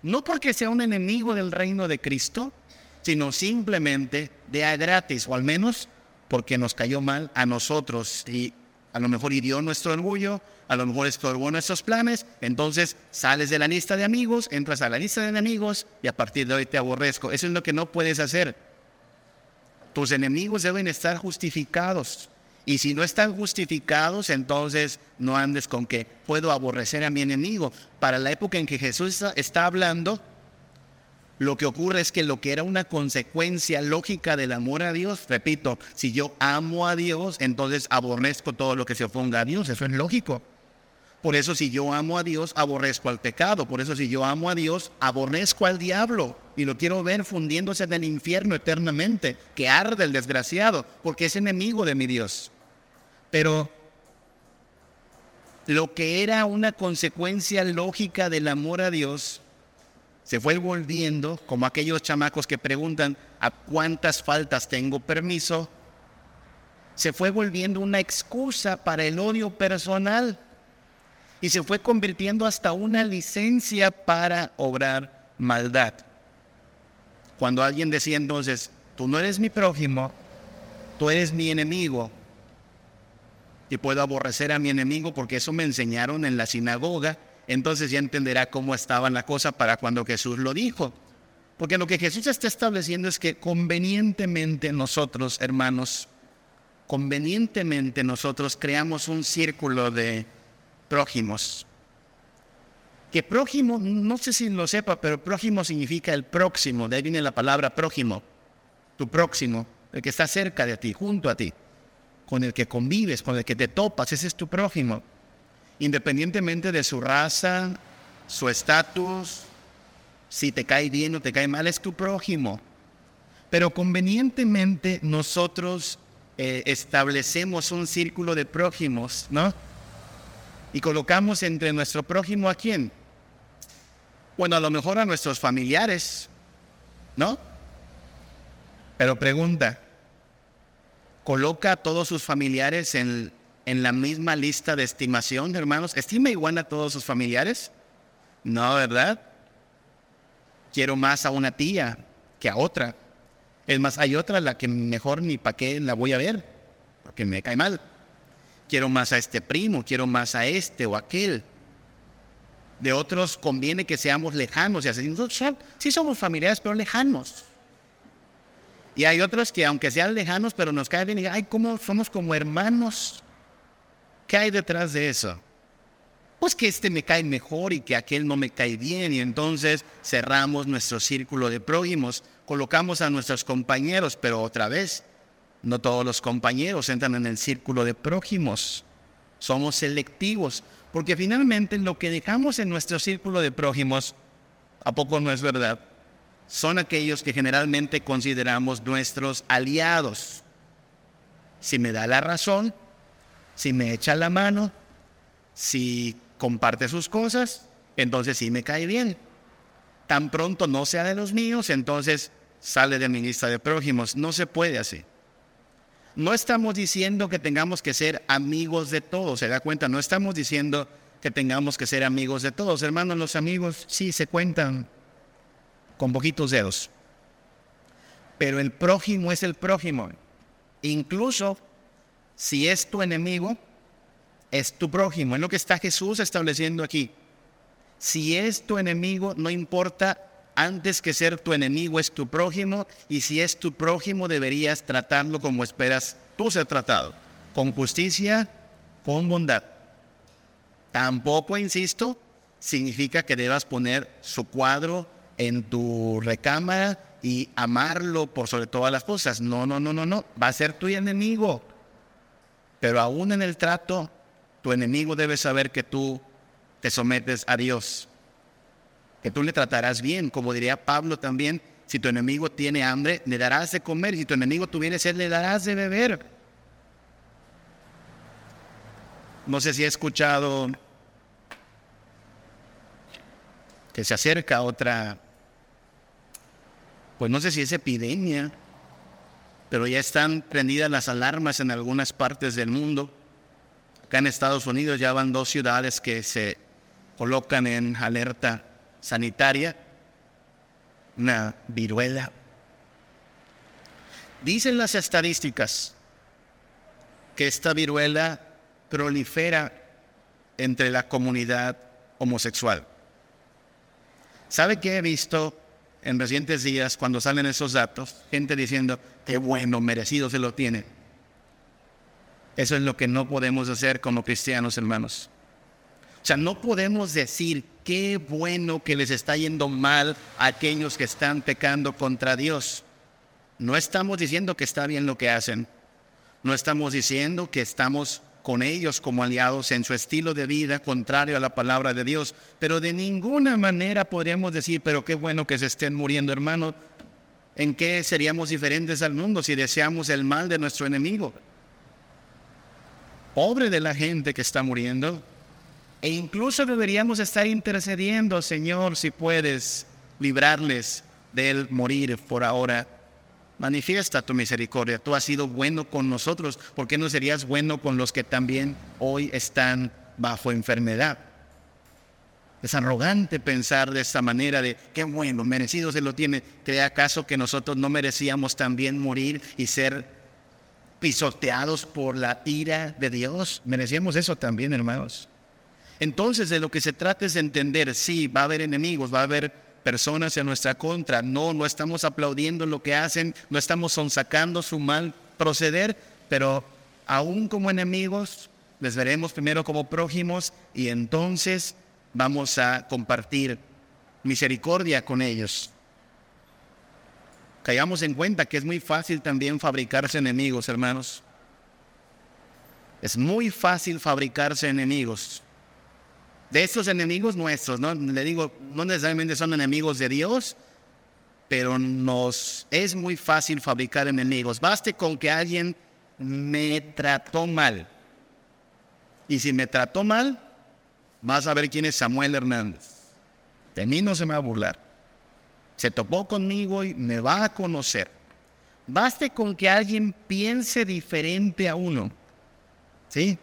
No porque sea un enemigo del reino de Cristo, sino simplemente de a gratis, o al menos porque nos cayó mal a nosotros y a lo mejor hirió nuestro orgullo, a lo mejor estorbó nuestros planes, entonces sales de la lista de amigos, entras a la lista de enemigos y a partir de hoy te aborrezco. Eso es lo que no puedes hacer. Tus enemigos deben estar justificados. Y si no están justificados, entonces no andes con que puedo aborrecer a mi enemigo. Para la época en que Jesús está hablando, lo que ocurre es que lo que era una consecuencia lógica del amor a Dios, repito, si yo amo a Dios, entonces aborrezco todo lo que se oponga a Dios, eso es lógico. Por eso si yo amo a Dios, aborrezco al pecado. Por eso si yo amo a Dios, aborrezco al diablo. Y lo quiero ver fundiéndose en el infierno eternamente, que arde el desgraciado, porque es enemigo de mi Dios. Pero lo que era una consecuencia lógica del amor a Dios, se fue volviendo como aquellos chamacos que preguntan a cuántas faltas tengo permiso, se fue volviendo una excusa para el odio personal y se fue convirtiendo hasta una licencia para obrar maldad. Cuando alguien decía entonces, tú no eres mi prójimo, tú eres mi enemigo, y puedo aborrecer a mi enemigo porque eso me enseñaron en la sinagoga entonces ya entenderá cómo estaba la cosa para cuando Jesús lo dijo. Porque lo que Jesús está estableciendo es que convenientemente nosotros, hermanos, convenientemente nosotros creamos un círculo de prójimos. Que prójimo, no sé si lo sepa, pero prójimo significa el próximo, de ahí viene la palabra prójimo, tu próximo, el que está cerca de ti, junto a ti, con el que convives, con el que te topas, ese es tu prójimo independientemente de su raza, su estatus, si te cae bien o te cae mal, es tu prójimo. Pero convenientemente nosotros eh, establecemos un círculo de prójimos, ¿no? Y colocamos entre nuestro prójimo a quién? Bueno, a lo mejor a nuestros familiares, ¿no? Pero pregunta, ¿coloca a todos sus familiares en en la misma lista de estimación, hermanos? ¿Estima igual a todos sus familiares? No, ¿verdad? Quiero más a una tía que a otra. Es más, hay otra la que mejor ni para qué la voy a ver, porque me cae mal. Quiero más a este primo, quiero más a este o aquel. De otros conviene que seamos lejanos y así. Sí somos familiares, pero lejanos. Y hay otros que aunque sean lejanos, pero nos caen bien y ay, ¿cómo somos como hermanos? ¿Qué hay detrás de eso? Pues que este me cae mejor y que aquel no me cae bien y entonces cerramos nuestro círculo de prójimos, colocamos a nuestros compañeros, pero otra vez, no todos los compañeros entran en el círculo de prójimos. Somos selectivos. Porque finalmente lo que dejamos en nuestro círculo de prójimos, ¿a poco no es verdad? Son aquellos que generalmente consideramos nuestros aliados. Si me da la razón, si me echa la mano, si comparte sus cosas, entonces sí me cae bien. Tan pronto no sea de los míos, entonces sale de mi lista de prójimos. No se puede así. No estamos diciendo que tengamos que ser amigos de todos, ¿se da cuenta? No estamos diciendo que tengamos que ser amigos de todos. Hermanos, los amigos sí se cuentan con poquitos dedos. Pero el prójimo es el prójimo. Incluso si es tu enemigo, es tu prójimo. Es lo que está Jesús estableciendo aquí. Si es tu enemigo, no importa antes que ser tu enemigo es tu prójimo y si es tu prójimo deberías tratarlo como esperas tú ser tratado, con justicia, con bondad. Tampoco, insisto, significa que debas poner su cuadro en tu recámara y amarlo por sobre todas las cosas. No, no, no, no, no. Va a ser tu enemigo. Pero aún en el trato, tu enemigo debe saber que tú te sometes a Dios que tú le tratarás bien, como diría Pablo también, si tu enemigo tiene hambre, le darás de comer, si tu enemigo tuviera sed, le darás de beber. No sé si he escuchado que se acerca otra, pues no sé si es epidemia, pero ya están prendidas las alarmas en algunas partes del mundo. Acá en Estados Unidos ya van dos ciudades que se colocan en alerta sanitaria, una viruela. Dicen las estadísticas que esta viruela prolifera entre la comunidad homosexual. ¿Sabe qué he visto en recientes días cuando salen esos datos? Gente diciendo, qué bueno, merecido se lo tiene. Eso es lo que no podemos hacer como cristianos, hermanos. O sea, no podemos decir qué bueno que les está yendo mal a aquellos que están pecando contra Dios. No estamos diciendo que está bien lo que hacen. No estamos diciendo que estamos con ellos como aliados en su estilo de vida contrario a la palabra de Dios. Pero de ninguna manera podríamos decir, pero qué bueno que se estén muriendo, hermano. ¿En qué seríamos diferentes al mundo si deseamos el mal de nuestro enemigo? Pobre de la gente que está muriendo. E incluso deberíamos estar intercediendo, Señor, si puedes librarles del morir por ahora. Manifiesta tu misericordia. Tú has sido bueno con nosotros. ¿Por qué no serías bueno con los que también hoy están bajo enfermedad? Es arrogante pensar de esta manera de qué bueno, merecido se lo tiene. ¿Cree acaso que nosotros no merecíamos también morir y ser pisoteados por la ira de Dios? Merecíamos eso también, hermanos. Entonces de lo que se trata es de entender, sí, va a haber enemigos, va a haber personas en nuestra contra. No, no estamos aplaudiendo lo que hacen, no estamos sonsacando su mal proceder, pero aún como enemigos, les veremos primero como prójimos y entonces vamos a compartir misericordia con ellos. Caigamos en cuenta que es muy fácil también fabricarse enemigos, hermanos. Es muy fácil fabricarse enemigos de estos enemigos nuestros, ¿no? Le digo, no necesariamente son enemigos de Dios, pero nos es muy fácil fabricar enemigos. Baste con que alguien me trató mal. Y si me trató mal, vas a ver quién es Samuel Hernández. De mí no se me va a burlar. Se topó conmigo y me va a conocer. Baste con que alguien piense diferente a uno. ¿Sí?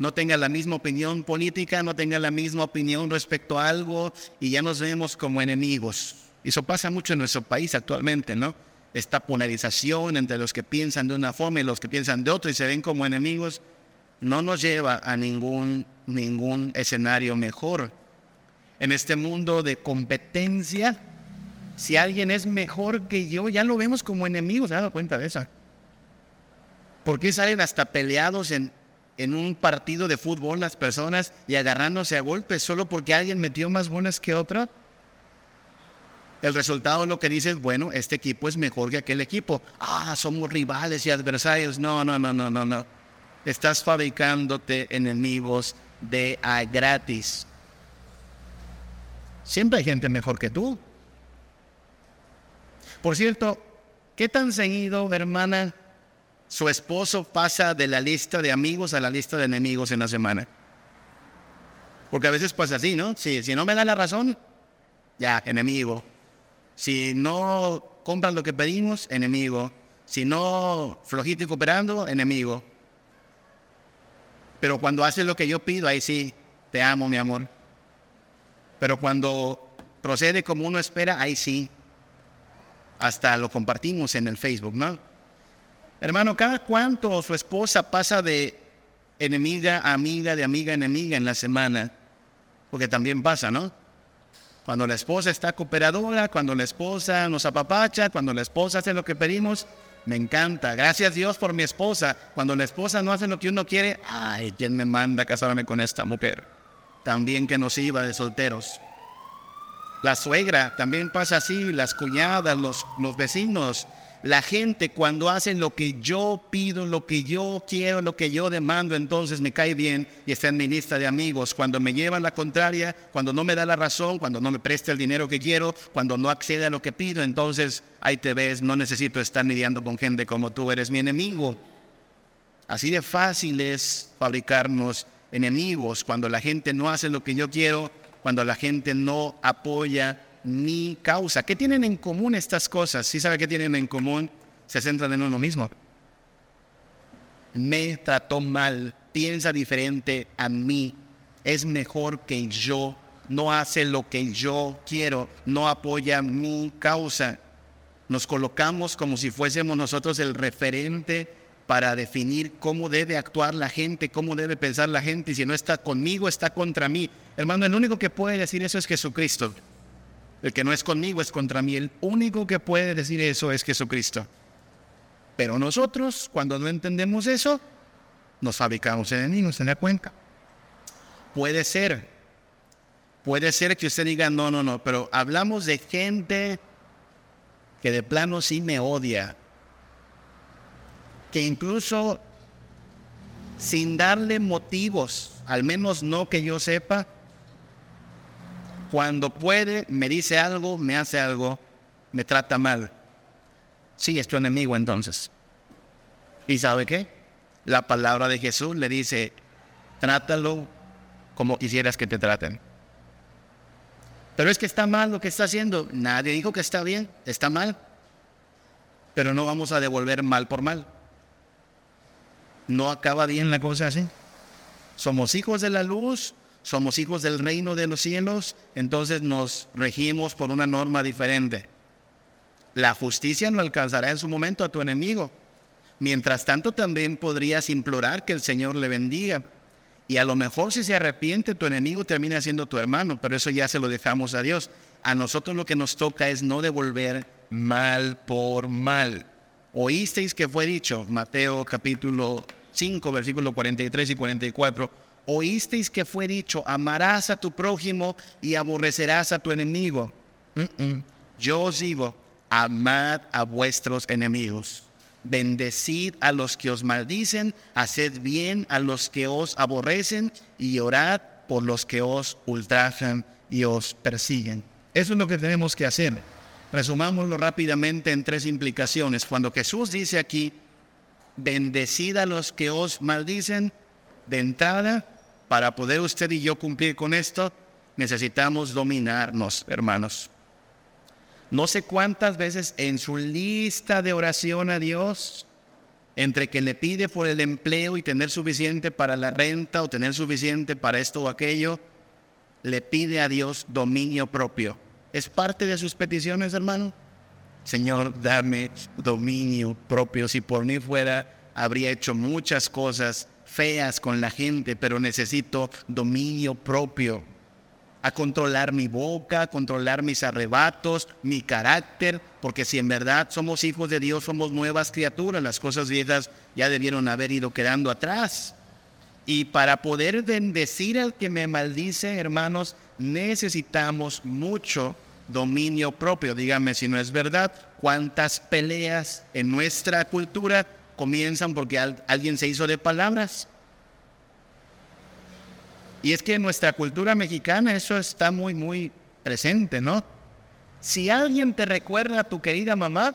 no tenga la misma opinión política, no tenga la misma opinión respecto a algo y ya nos vemos como enemigos. Eso pasa mucho en nuestro país actualmente, ¿no? Esta polarización entre los que piensan de una forma y los que piensan de otra y se ven como enemigos, no nos lleva a ningún, ningún escenario mejor. En este mundo de competencia, si alguien es mejor que yo, ya lo vemos como enemigos, ¿se dado cuenta de eso? ¿Por qué salen hasta peleados en, en un partido de fútbol las personas y agarrándose a golpes solo porque alguien metió más buenas que otra? El resultado lo que dice es, bueno, este equipo es mejor que aquel equipo. Ah, somos rivales y adversarios. No, no, no, no, no, no. Estás fabricándote enemigos de a gratis. Siempre hay gente mejor que tú. Por cierto, ¿qué tan seguido, hermana, su esposo pasa de la lista de amigos a la lista de enemigos en la semana? Porque a veces pasa así, ¿no? Si, si no me da la razón, ya, enemigo. Si no compran lo que pedimos, enemigo. Si no flojito y cooperando, enemigo. Pero cuando haces lo que yo pido, ahí sí, te amo, mi amor. Pero cuando procede como uno espera, ahí sí. Hasta lo compartimos en el Facebook, ¿no? Hermano, cada cuánto su esposa pasa de enemiga a amiga, de amiga a enemiga en la semana. Porque también pasa, ¿no? Cuando la esposa está cooperadora, cuando la esposa nos apapacha, cuando la esposa hace lo que pedimos, me encanta. Gracias Dios por mi esposa. Cuando la esposa no hace lo que uno quiere, ay, ¿quién me manda a casarme con esta mujer? También que nos iba de solteros. La suegra también pasa así, las cuñadas, los, los vecinos, la gente cuando hacen lo que yo pido, lo que yo quiero, lo que yo demando, entonces me cae bien y está en mi lista de amigos. Cuando me llevan la contraria, cuando no me da la razón, cuando no me presta el dinero que quiero, cuando no accede a lo que pido, entonces ahí te ves, no necesito estar lidiando con gente como tú, eres mi enemigo. Así de fácil es fabricarnos enemigos cuando la gente no hace lo que yo quiero, cuando la gente no apoya ni causa. ¿Qué tienen en común estas cosas? Si sabe qué tienen en común? Se centran en uno mismo. Me trató mal, piensa diferente a mí, es mejor que yo, no hace lo que yo quiero, no apoya mi causa. Nos colocamos como si fuésemos nosotros el referente para definir cómo debe actuar la gente, cómo debe pensar la gente, y si no está conmigo, está contra mí. Hermano, el único que puede decir eso es Jesucristo. El que no es conmigo es contra mí. El único que puede decir eso es Jesucristo. Pero nosotros, cuando no entendemos eso, nos fabricamos enemigos, ¿se da cuenta? Puede ser, puede ser que usted diga, no, no, no, pero hablamos de gente que de plano sí me odia, que incluso sin darle motivos, al menos no que yo sepa, cuando puede, me dice algo, me hace algo, me trata mal. Sí, es tu enemigo entonces. ¿Y sabe qué? La palabra de Jesús le dice, trátalo como quisieras que te traten. Pero es que está mal lo que está haciendo. Nadie dijo que está bien, está mal. Pero no vamos a devolver mal por mal. No acaba bien la cosa así. Somos hijos de la luz, somos hijos del reino de los cielos, entonces nos regimos por una norma diferente. La justicia no alcanzará en su momento a tu enemigo. Mientras tanto también podrías implorar que el Señor le bendiga. Y a lo mejor si se arrepiente tu enemigo termina siendo tu hermano, pero eso ya se lo dejamos a Dios. A nosotros lo que nos toca es no devolver mal por mal. Oísteis que fue dicho, Mateo capítulo 5, versículo 43 y 44 oísteis que fue dicho, amarás a tu prójimo y aborrecerás a tu enemigo. Yo os digo, amad a vuestros enemigos. Bendecid a los que os maldicen, haced bien a los que os aborrecen y orad por los que os ultrajan y os persiguen. Eso es lo que tenemos que hacer. Resumámoslo rápidamente en tres implicaciones. Cuando Jesús dice aquí, bendecid a los que os maldicen, de entrada, para poder usted y yo cumplir con esto, necesitamos dominarnos, hermanos. No sé cuántas veces en su lista de oración a Dios, entre que le pide por el empleo y tener suficiente para la renta o tener suficiente para esto o aquello, le pide a Dios dominio propio. ¿Es parte de sus peticiones, hermano? Señor, dame dominio propio. Si por mí fuera, habría hecho muchas cosas feas con la gente, pero necesito dominio propio. A controlar mi boca, a controlar mis arrebatos, mi carácter, porque si en verdad somos hijos de Dios, somos nuevas criaturas, las cosas viejas ya debieron haber ido quedando atrás. Y para poder bendecir al que me maldice, hermanos, necesitamos mucho dominio propio. Dígame si no es verdad, cuántas peleas en nuestra cultura comienzan porque alguien se hizo de palabras. Y es que en nuestra cultura mexicana eso está muy, muy presente, ¿no? Si alguien te recuerda a tu querida mamá,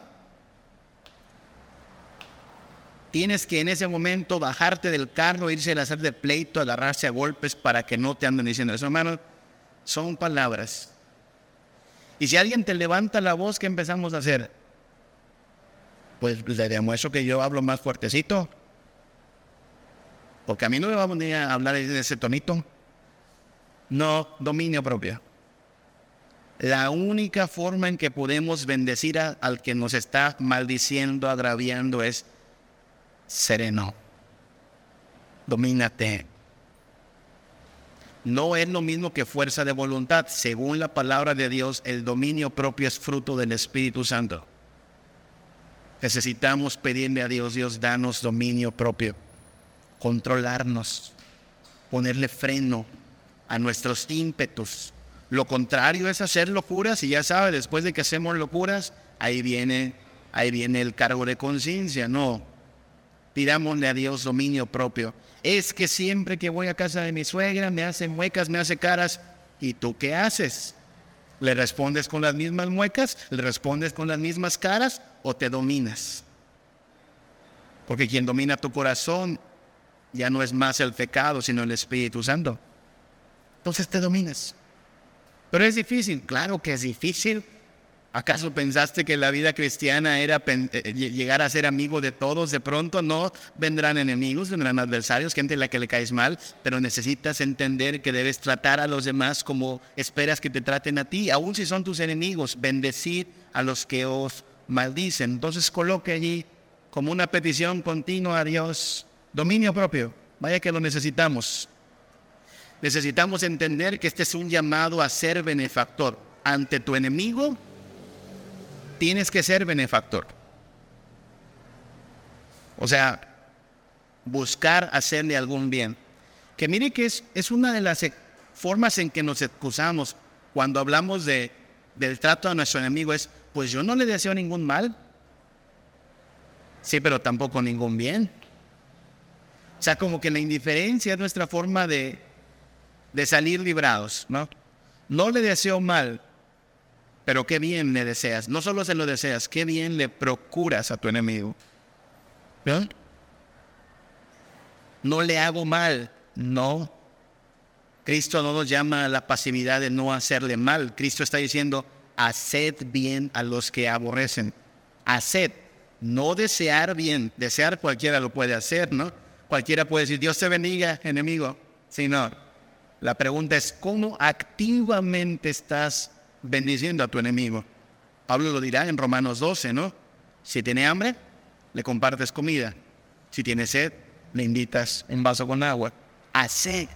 tienes que en ese momento bajarte del carro, irse a hacer de pleito, agarrarse a golpes para que no te anden diciendo eso, hermano. Son palabras. Y si alguien te levanta la voz, ¿qué empezamos a hacer? Pues le demuestro que yo hablo más fuertecito. Porque a mí no me va a venir a hablar de ese tonito. No, dominio propio. La única forma en que podemos bendecir al que nos está maldiciendo, agraviando, es sereno. Domínate. No es lo mismo que fuerza de voluntad. Según la palabra de Dios, el dominio propio es fruto del Espíritu Santo. Necesitamos pedirle a Dios, Dios, danos dominio propio, controlarnos, ponerle freno a nuestros ímpetus. Lo contrario es hacer locuras y ya sabe, después de que hacemos locuras, ahí viene, ahí viene el cargo de conciencia. No, pidámosle a Dios dominio propio. Es que siempre que voy a casa de mi suegra me hacen muecas, me hace caras. ¿Y tú qué haces? ¿Le respondes con las mismas muecas? ¿Le respondes con las mismas caras? ¿O te dominas? Porque quien domina tu corazón ya no es más el pecado, sino el Espíritu Santo entonces te dominas. Pero es difícil, claro que es difícil. ¿Acaso pensaste que la vida cristiana era eh, llegar a ser amigo de todos? De pronto no vendrán enemigos, vendrán adversarios, gente a la que le caes mal, pero necesitas entender que debes tratar a los demás como esperas que te traten a ti, aun si son tus enemigos, bendecir a los que os maldicen. Entonces coloque allí como una petición continua a Dios, dominio propio. Vaya que lo necesitamos. Necesitamos entender que este es un llamado a ser benefactor. Ante tu enemigo, tienes que ser benefactor. O sea, buscar hacerle algún bien. Que mire que es, una de las formas en que nos excusamos cuando hablamos de, del trato a nuestro enemigo. Es, pues yo no le deseo ningún mal. Sí, pero tampoco ningún bien. O sea, como que la indiferencia es nuestra forma de, de salir librados, ¿no? No le deseo mal, pero qué bien le deseas. No solo se lo deseas, qué bien le procuras a tu enemigo. No le hago mal, no. Cristo no nos llama a la pasividad de no hacerle mal. Cristo está diciendo, haced bien a los que aborrecen. Haced, no desear bien. Desear cualquiera lo puede hacer, ¿no? Cualquiera puede decir, Dios te bendiga, enemigo. Si no, la pregunta es, ¿cómo activamente estás bendiciendo a tu enemigo? Pablo lo dirá en Romanos 12, ¿no? Si tiene hambre, le compartes comida. Si tiene sed, le invitas un vaso con agua. Hacer.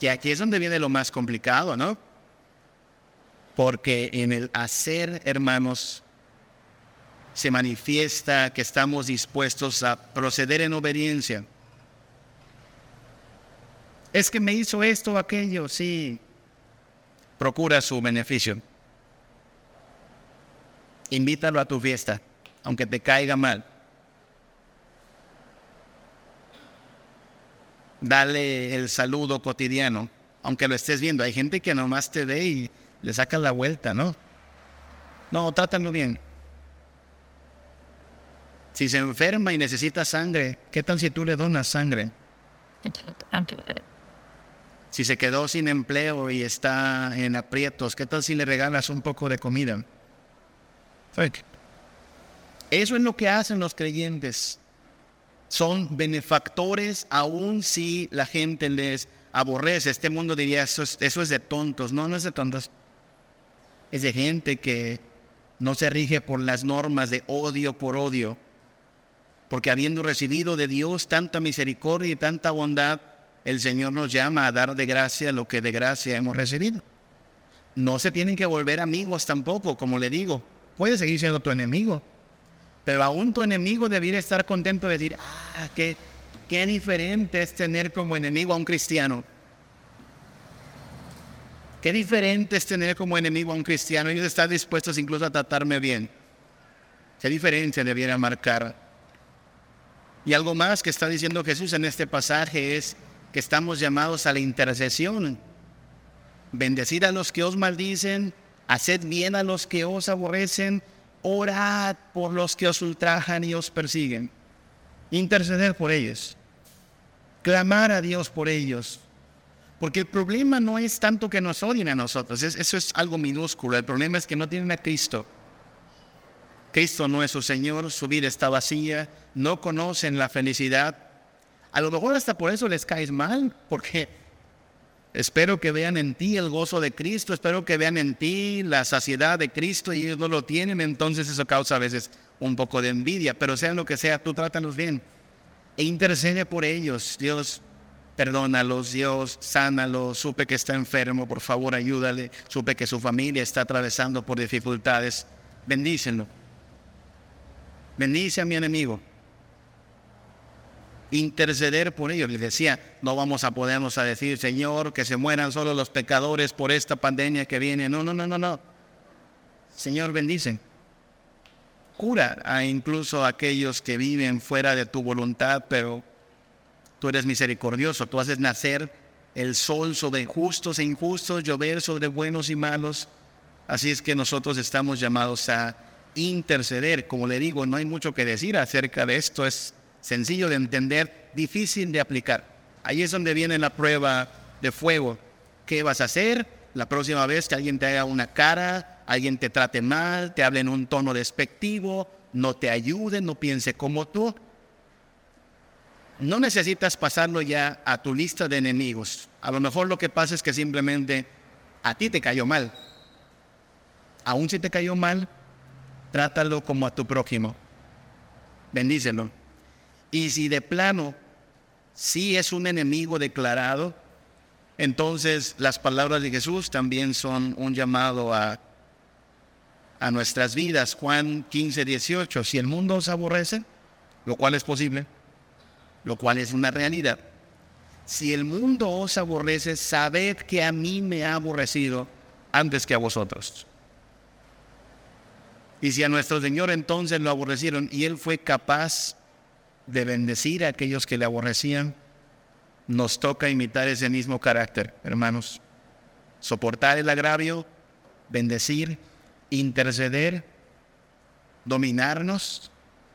Que aquí es donde viene lo más complicado, ¿no? Porque en el hacer, hermanos, se manifiesta que estamos dispuestos a proceder en obediencia es que me hizo esto o aquello, sí. Procura su beneficio. Invítalo a tu fiesta, aunque te caiga mal. Dale el saludo cotidiano, aunque lo estés viendo. Hay gente que nomás te ve y le saca la vuelta, ¿no? No, trátalo bien. Si se enferma y necesita sangre, ¿qué tal si tú le donas sangre? Si se quedó sin empleo y está en aprietos, ¿qué tal si le regalas un poco de comida? Eso es lo que hacen los creyentes. Son benefactores aun si la gente les aborrece. Este mundo diría, eso es, eso es de tontos. No, no es de tontos. Es de gente que no se rige por las normas de odio por odio. Porque habiendo recibido de Dios tanta misericordia y tanta bondad, el Señor nos llama a dar de gracia lo que de gracia hemos recibido. No se tienen que volver amigos tampoco, como le digo. Puede seguir siendo tu enemigo, pero aún tu enemigo debería estar contento de decir, ah, qué, qué diferente es tener como enemigo a un cristiano. Qué diferente es tener como enemigo a un cristiano. Ellos están dispuestos incluso a tratarme bien. Qué diferencia debiera marcar. Y algo más que está diciendo Jesús en este pasaje es que estamos llamados a la intercesión. Bendecid a los que os maldicen, haced bien a los que os aborrecen, orad por los que os ultrajan y os persiguen. Interceder por ellos. Clamar a Dios por ellos. Porque el problema no es tanto que nos odien a nosotros, eso es algo minúsculo. El problema es que no tienen a Cristo. Cristo no es su Señor, su vida está vacía, no conocen la felicidad. A lo mejor hasta por eso les caes mal, porque espero que vean en ti el gozo de Cristo, espero que vean en ti la saciedad de Cristo y ellos no lo tienen, entonces eso causa a veces un poco de envidia, pero sea lo que sea, tú trátalos bien e intercede por ellos. Dios, perdónalos, Dios, sánalos, supe que está enfermo, por favor ayúdale, supe que su familia está atravesando por dificultades, bendícenlo. Bendice a mi enemigo. Interceder por ellos. Les decía, no vamos a podernos a decir, Señor, que se mueran solo los pecadores por esta pandemia que viene. No, no, no, no, no. Señor, bendice. Cura a incluso aquellos que viven fuera de tu voluntad, pero tú eres misericordioso, tú haces nacer el sol sobre justos e injustos, llover sobre buenos y malos. Así es que nosotros estamos llamados a interceder. Como le digo, no hay mucho que decir acerca de esto, es sencillo de entender, difícil de aplicar. Ahí es donde viene la prueba de fuego. ¿Qué vas a hacer la próxima vez que alguien te haga una cara, alguien te trate mal, te hable en un tono despectivo, no te ayude, no piense como tú? no necesitas pasarlo ya a tu lista de enemigos. A lo mejor lo que pasa es que simplemente a ti te cayó mal. Aún si te cayó mal, trátalo como a tu prójimo. Bendícelo. Y si de plano sí es un enemigo declarado, entonces las palabras de Jesús también son un llamado a, a nuestras vidas. Juan 15, 18. Si el mundo os aborrece, lo cual es posible, lo cual es una realidad. Si el mundo os aborrece, sabed que a mí me ha aborrecido antes que a vosotros. Y si a nuestro Señor entonces lo aborrecieron y Él fue capaz de bendecir a aquellos que le aborrecían, nos toca imitar ese mismo carácter, hermanos. Soportar el agravio, bendecir, interceder, dominarnos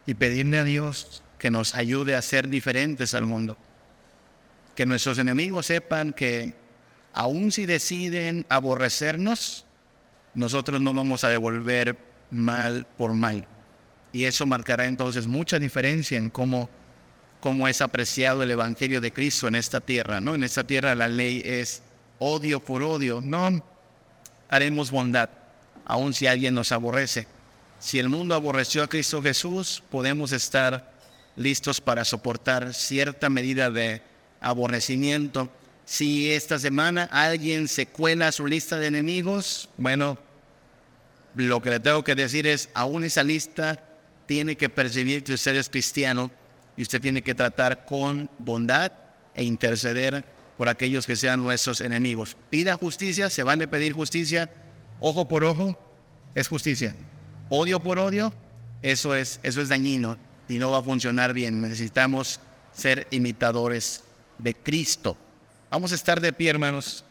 y pedirle a Dios que nos ayude a ser diferentes al mundo. Que nuestros enemigos sepan que aun si deciden aborrecernos, nosotros no vamos a devolver mal por mal. Y eso marcará entonces mucha diferencia en cómo, cómo es apreciado el Evangelio de Cristo en esta tierra. ¿no? En esta tierra la ley es odio por odio. No haremos bondad, aun si alguien nos aborrece. Si el mundo aborreció a Cristo Jesús, podemos estar listos para soportar cierta medida de aborrecimiento. Si esta semana alguien se cuela a su lista de enemigos, bueno, lo que le tengo que decir es, aún esa lista tiene que percibir que usted es cristiano y usted tiene que tratar con bondad e interceder por aquellos que sean nuestros enemigos. Pida justicia, se van a pedir justicia, ojo por ojo, es justicia. Odio por odio, eso es, eso es dañino y no va a funcionar bien. Necesitamos ser imitadores de Cristo. Vamos a estar de pie, hermanos,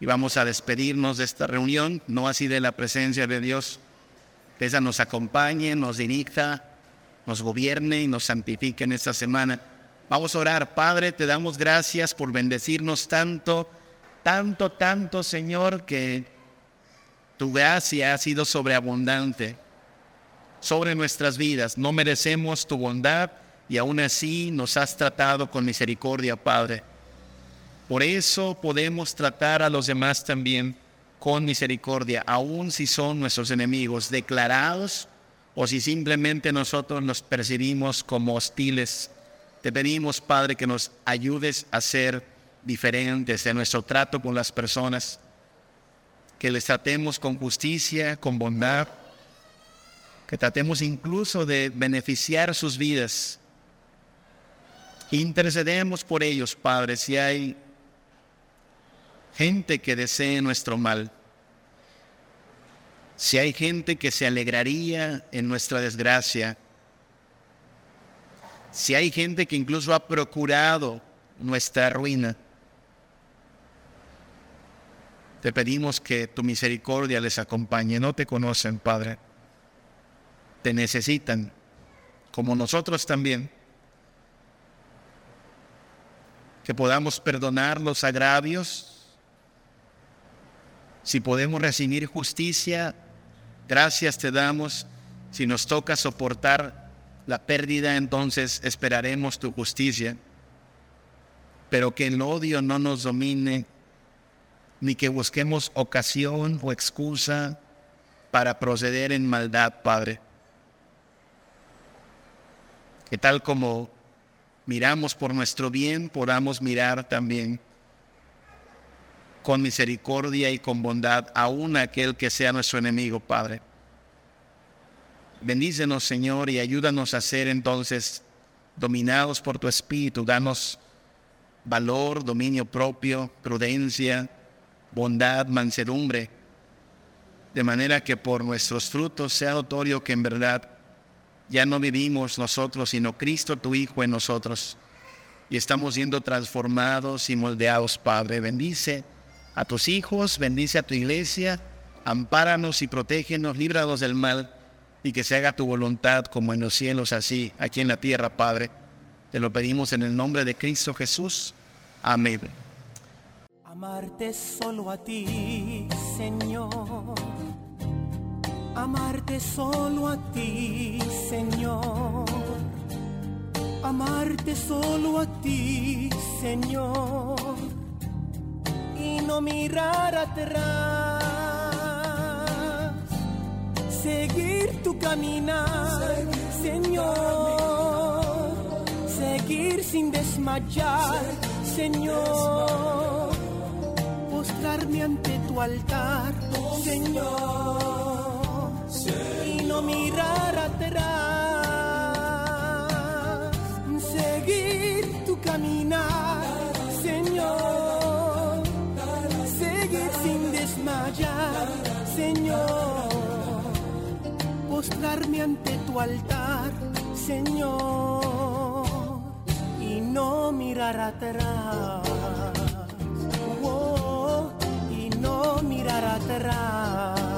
y vamos a despedirnos de esta reunión, no así de la presencia de Dios. Esa nos acompañe, nos dirija, nos gobierne y nos santifique en esta semana. Vamos a orar, Padre, te damos gracias por bendecirnos tanto, tanto, tanto, Señor, que tu gracia ha sido sobreabundante sobre nuestras vidas. No merecemos tu bondad y aún así nos has tratado con misericordia, Padre. Por eso podemos tratar a los demás también con misericordia, aun si son nuestros enemigos declarados o si simplemente nosotros nos percibimos como hostiles. Te pedimos, Padre, que nos ayudes a ser diferentes en nuestro trato con las personas, que les tratemos con justicia, con bondad que tratemos incluso de beneficiar sus vidas. Intercedemos por ellos, Padre, si hay gente que desee nuestro mal, si hay gente que se alegraría en nuestra desgracia, si hay gente que incluso ha procurado nuestra ruina, Te pedimos que tu misericordia les acompañe. No te conocen, Padre. Te necesitan, como nosotros también. Que podamos perdonar los agravios. Si podemos recibir justicia, gracias te damos. Si nos toca soportar la pérdida, entonces esperaremos tu justicia. Pero que el odio no nos domine ni que busquemos ocasión o excusa para proceder en maldad, Padre. Que tal como miramos por nuestro bien, podamos mirar también con misericordia y con bondad aún aquel que sea nuestro enemigo, Padre. Bendícenos, Señor, y ayúdanos a ser entonces dominados por tu Espíritu. Danos valor, dominio propio, prudencia, bondad, mansedumbre, de manera que por nuestros frutos sea notorio que en verdad ya no vivimos nosotros, sino Cristo tu Hijo en nosotros. Y estamos siendo transformados y moldeados, Padre. Bendice a tus hijos, bendice a tu iglesia, ampáranos y protégenos, líbranos del mal y que se haga tu voluntad como en los cielos, así aquí en la tierra, Padre. Te lo pedimos en el nombre de Cristo Jesús. Amén. Amarte solo a ti, Señor. Amarte solo a ti, Señor. Amarte solo a ti, Señor. No mirar atrás. Seguir tu caminar, Señor. Seguir sin desmayar, Señor postrarme ante tu altar, Señor, y no mirar atrás, seguir tu caminar, postrarme ante tu altar, Señor, y no mirar atrás. mirar atrás.